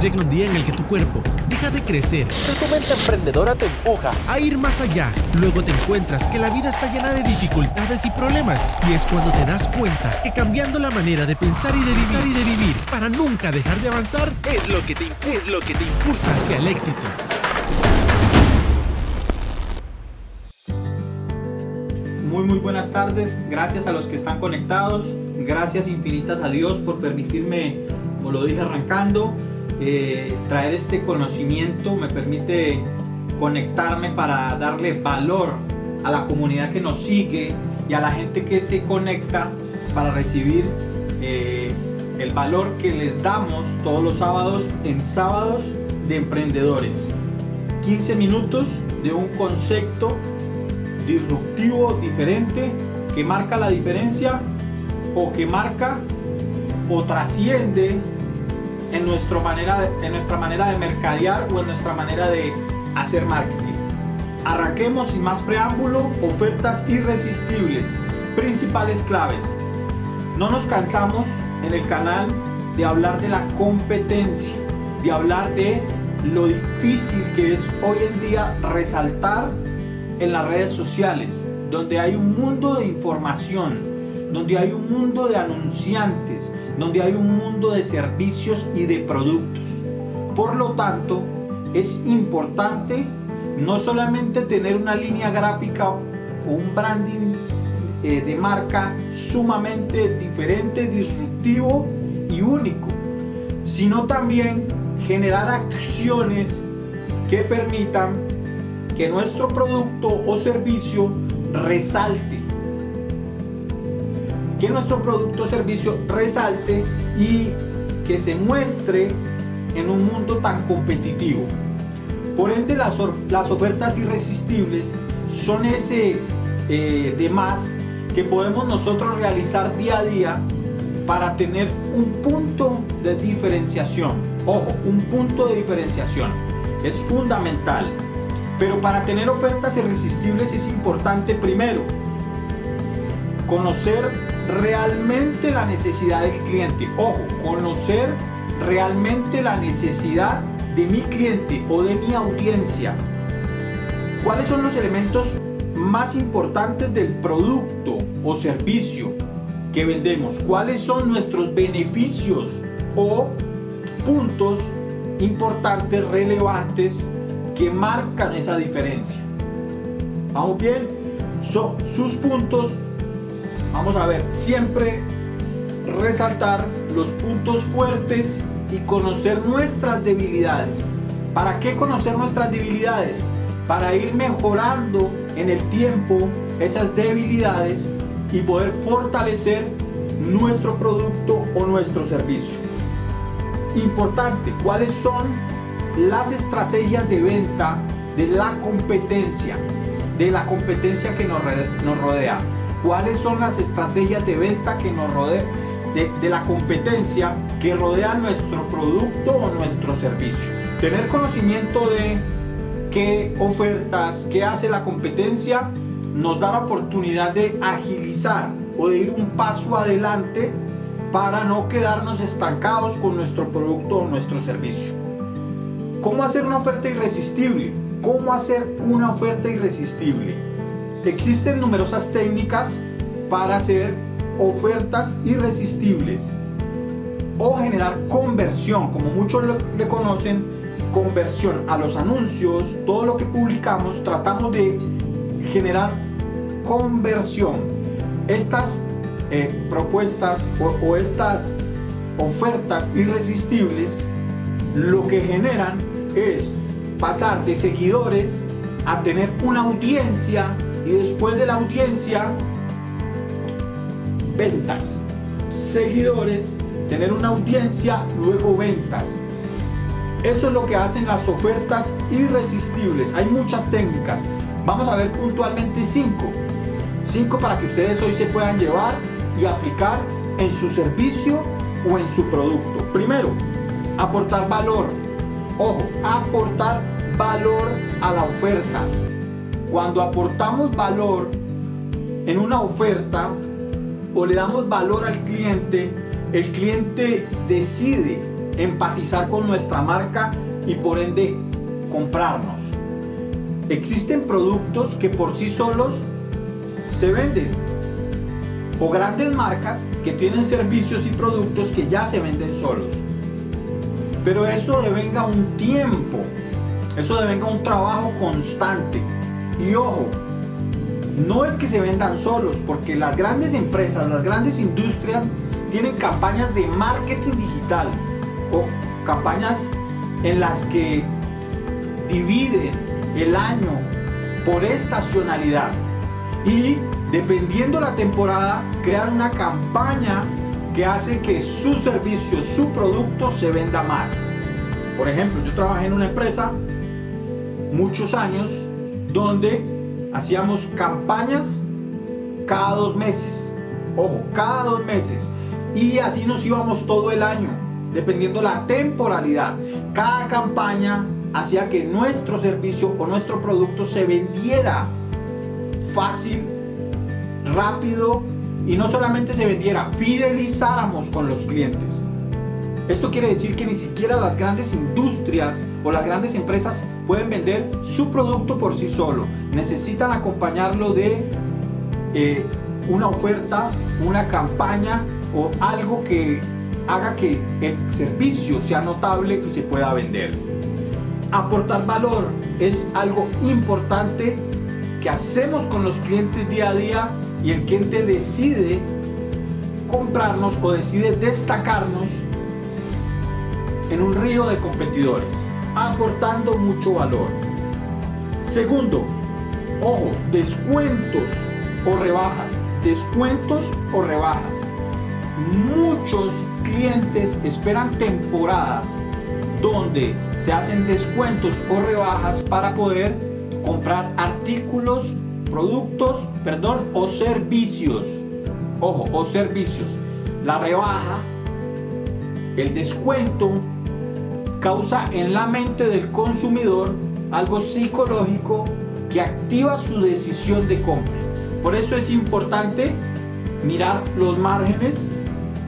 Llega un día en el que tu cuerpo deja de crecer, pero tu mente emprendedora te empuja a ir más allá. Luego te encuentras que la vida está llena de dificultades y problemas. Y es cuando te das cuenta que cambiando la manera de pensar y de vivir y de vivir para nunca dejar de avanzar es lo que te, es lo que te impulsa hacia el éxito. Muy muy buenas tardes, gracias a los que están conectados, gracias infinitas a Dios por permitirme, como lo dije arrancando, eh, traer este conocimiento, me permite conectarme para darle valor a la comunidad que nos sigue y a la gente que se conecta para recibir eh, el valor que les damos todos los sábados en sábados de emprendedores. 15 minutos de un concepto disruptivo, diferente, que marca la diferencia o que marca o trasciende en, nuestra manera de, en nuestra manera de mercadear o en nuestra manera de hacer marketing. Arranquemos sin más preámbulo, ofertas irresistibles, principales claves. No nos cansamos en el canal de hablar de la competencia, de hablar de lo difícil que es hoy en día resaltar en las redes sociales, donde hay un mundo de información, donde hay un mundo de anunciantes, donde hay un mundo de servicios y de productos. Por lo tanto, es importante no solamente tener una línea gráfica o un branding eh, de marca sumamente diferente, disruptivo y único, sino también generar acciones que permitan que nuestro producto o servicio resalte. Que nuestro producto o servicio resalte y que se muestre en un mundo tan competitivo. Por ende, las, las ofertas irresistibles son ese eh, de más que podemos nosotros realizar día a día para tener un punto de diferenciación. Ojo, un punto de diferenciación. Es fundamental. Pero para tener ofertas irresistibles es importante primero conocer realmente la necesidad del cliente. Ojo, conocer realmente la necesidad de mi cliente o de mi audiencia. ¿Cuáles son los elementos más importantes del producto o servicio que vendemos? ¿Cuáles son nuestros beneficios o puntos importantes, relevantes que marcan esa diferencia? ¿Vamos bien? Son sus puntos. Vamos a ver, siempre resaltar los puntos fuertes y conocer nuestras debilidades. ¿Para qué conocer nuestras debilidades? Para ir mejorando en el tiempo esas debilidades y poder fortalecer nuestro producto o nuestro servicio. Importante, ¿cuáles son las estrategias de venta de la competencia? De la competencia que nos rodea. ¿Cuáles son las estrategias de venta que nos rodean? de, la competencia que rodea nuestro producto o nuestro servicio. Tener conocimiento de qué ofertas, qué hace la competencia, nos da la oportunidad de agilizar o de ir un paso adelante para no quedarnos estancados con nuestro producto o nuestro servicio. ¿Cómo hacer una oferta irresistible? ¿Cómo hacer una oferta irresistible? Existen numerosas técnicas para hacer ofertas irresistibles o generar conversión, como muchos le conocen, conversión a los anuncios, todo lo que publicamos, tratamos de generar conversión. Estas eh, propuestas o, o estas ofertas irresistibles lo que generan es pasar de seguidores a tener una audiencia y después de la audiencia ventas, seguidores, tener una audiencia, luego ventas. Eso es lo que hacen las ofertas irresistibles. Hay muchas técnicas. Vamos a ver puntualmente cinco. Cinco para que ustedes hoy se puedan llevar y aplicar en su servicio o en su producto. Primero, aportar valor. Ojo, aportar valor a la oferta. Cuando aportamos valor en una oferta, o le damos valor al cliente, el cliente decide empatizar con nuestra marca y por ende comprarnos. Existen productos que por sí solos se venden o grandes marcas que tienen servicios y productos que ya se venden solos. Pero eso devenga un tiempo, eso devenga un trabajo constante. Y ojo, no es que se vendan solos, porque las grandes empresas, las grandes industrias tienen campañas de marketing digital o campañas en las que dividen el año por estacionalidad y dependiendo la temporada crean una campaña que hace que su servicio, su producto se venda más. Por ejemplo, yo trabajé en una empresa muchos años donde hacíamos campañas cada dos meses. Ojo, cada dos meses. Y así nos íbamos todo el año, dependiendo la temporalidad. Cada campaña hacía que nuestro servicio o nuestro producto se vendiera fácil, rápido y no solamente se vendiera, fidelizáramos con los clientes. Esto quiere decir que ni siquiera las grandes industrias o las grandes empresas pueden vender su producto por sí solo. Necesitan acompañarlo de eh, una oferta, una campaña o algo que haga que el servicio sea notable y se pueda vender. Aportar valor es algo importante que hacemos con los clientes día a día y el cliente decide comprarnos o decide destacarnos en un río de competidores, aportando mucho valor. Segundo, ojo, descuentos o rebajas, descuentos o rebajas. Muchos clientes esperan temporadas donde se hacen descuentos o rebajas para poder comprar artículos, productos, perdón, o servicios. Ojo, o servicios. La rebaja, el descuento causa en la mente del consumidor algo psicológico que activa su decisión de compra. Por eso es importante mirar los márgenes,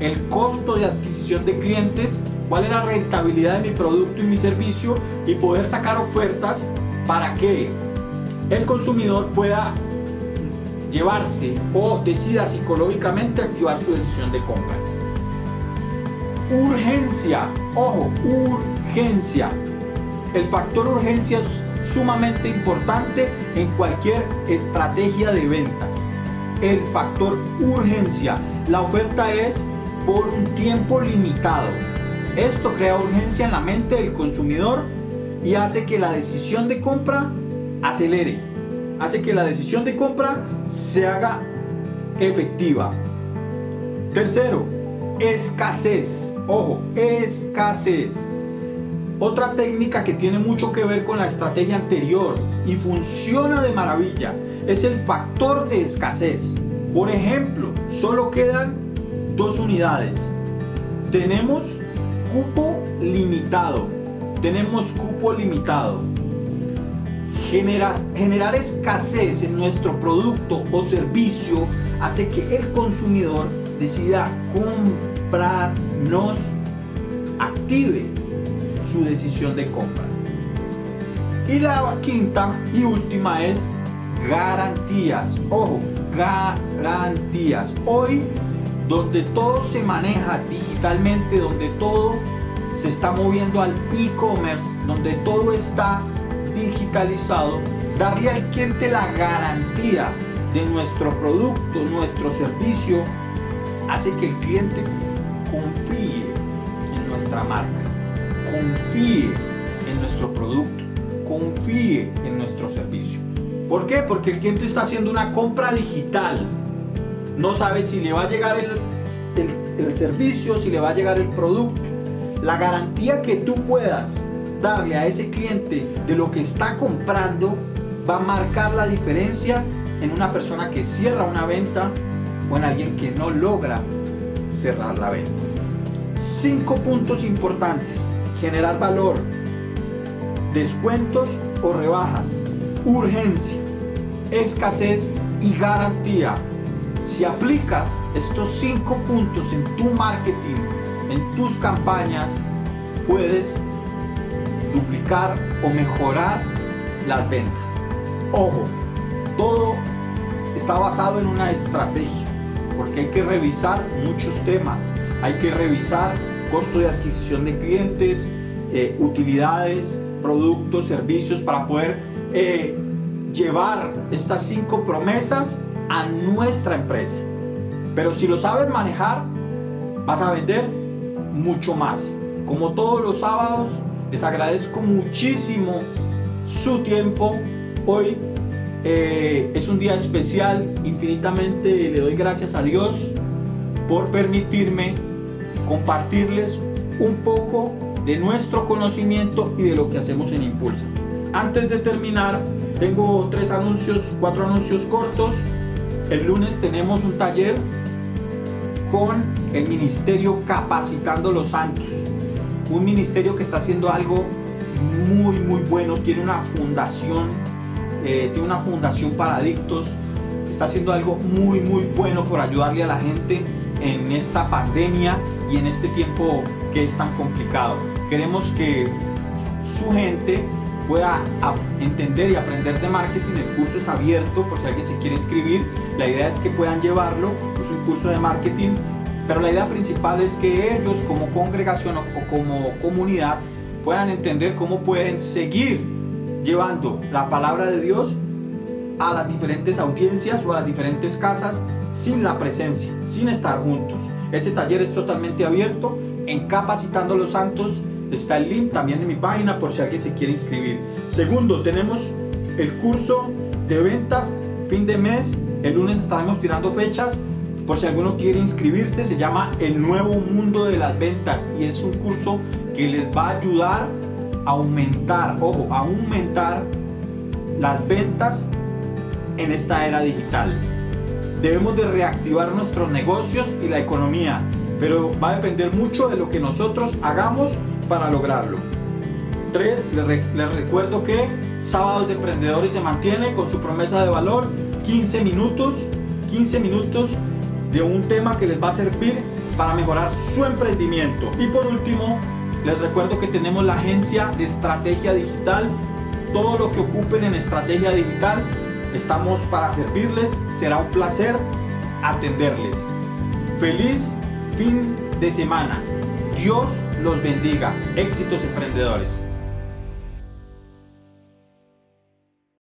el costo de adquisición de clientes, cuál es la rentabilidad de mi producto y mi servicio y poder sacar ofertas para que el consumidor pueda llevarse o decida psicológicamente activar su decisión de compra. Urgencia, ojo, urgencia. El factor urgencia es sumamente importante en cualquier estrategia de ventas. El factor urgencia. La oferta es por un tiempo limitado. Esto crea urgencia en la mente del consumidor y hace que la decisión de compra acelere. Hace que la decisión de compra se haga efectiva. Tercero, escasez. Ojo, escasez. Otra técnica que tiene mucho que ver con la estrategia anterior y funciona de maravilla es el factor de escasez. Por ejemplo, solo quedan dos unidades. Tenemos cupo limitado. Tenemos cupo limitado. Generar, generar escasez en nuestro producto o servicio hace que el consumidor decida comprarnos, active su decisión de compra. Y la quinta y última es garantías. Ojo, garantías. Hoy, donde todo se maneja digitalmente, donde todo se está moviendo al e-commerce, donde todo está digitalizado, darle al cliente la garantía de nuestro producto, nuestro servicio, hace que el cliente confíe en nuestra marca, confíe en nuestro producto, confíe en nuestro servicio. ¿Por qué? Porque el cliente está haciendo una compra digital. No sabe si le va a llegar el, el, el servicio, si le va a llegar el producto. La garantía que tú puedas darle a ese cliente de lo que está comprando va a marcar la diferencia en una persona que cierra una venta o en alguien que no logra cerrar la venta. Cinco puntos importantes. Generar valor, descuentos o rebajas, urgencia, escasez y garantía. Si aplicas estos cinco puntos en tu marketing, en tus campañas, puedes duplicar o mejorar las ventas. Ojo, todo está basado en una estrategia, porque hay que revisar muchos temas. Hay que revisar costo de adquisición de clientes, eh, utilidades, productos, servicios para poder eh, llevar estas cinco promesas a nuestra empresa. Pero si lo sabes manejar, vas a vender mucho más. Como todos los sábados, les agradezco muchísimo su tiempo. Hoy eh, es un día especial. Infinitamente le doy gracias a Dios por permitirme compartirles un poco de nuestro conocimiento y de lo que hacemos en Impulsa. Antes de terminar, tengo tres anuncios, cuatro anuncios cortos. El lunes tenemos un taller con el Ministerio Capacitando los Santos. Un ministerio que está haciendo algo muy, muy bueno. Tiene una fundación, eh, tiene una fundación para adictos. Está haciendo algo muy, muy bueno por ayudarle a la gente en esta pandemia y en este tiempo que es tan complicado. Queremos que su gente pueda entender y aprender de marketing. El curso es abierto por si alguien se quiere inscribir. La idea es que puedan llevarlo. Es un curso de marketing. Pero la idea principal es que ellos como congregación o como comunidad puedan entender cómo pueden seguir llevando la palabra de Dios a las diferentes audiencias o a las diferentes casas sin la presencia, sin estar juntos. Ese taller es totalmente abierto. En Capacitando a los Santos está el link también en mi página por si alguien se quiere inscribir. Segundo, tenemos el curso de ventas fin de mes. El lunes estaremos tirando fechas. Por si alguno quiere inscribirse, se llama El Nuevo Mundo de las Ventas y es un curso que les va a ayudar a aumentar, ojo, a aumentar las ventas en esta era digital. Debemos de reactivar nuestros negocios y la economía, pero va a depender mucho de lo que nosotros hagamos para lograrlo. 3. Les, recuerdo que Sábados de Emprendedores se mantiene con su promesa de valor, 15 minutos, 15 minutos de un tema que les va a servir para mejorar su emprendimiento. Y por último, les recuerdo que tenemos la agencia de estrategia digital. Todo lo que ocupen en estrategia digital Estamos para servirles. Será un placer atenderles. Feliz fin de semana. Dios los bendiga. Éxitos emprendedores.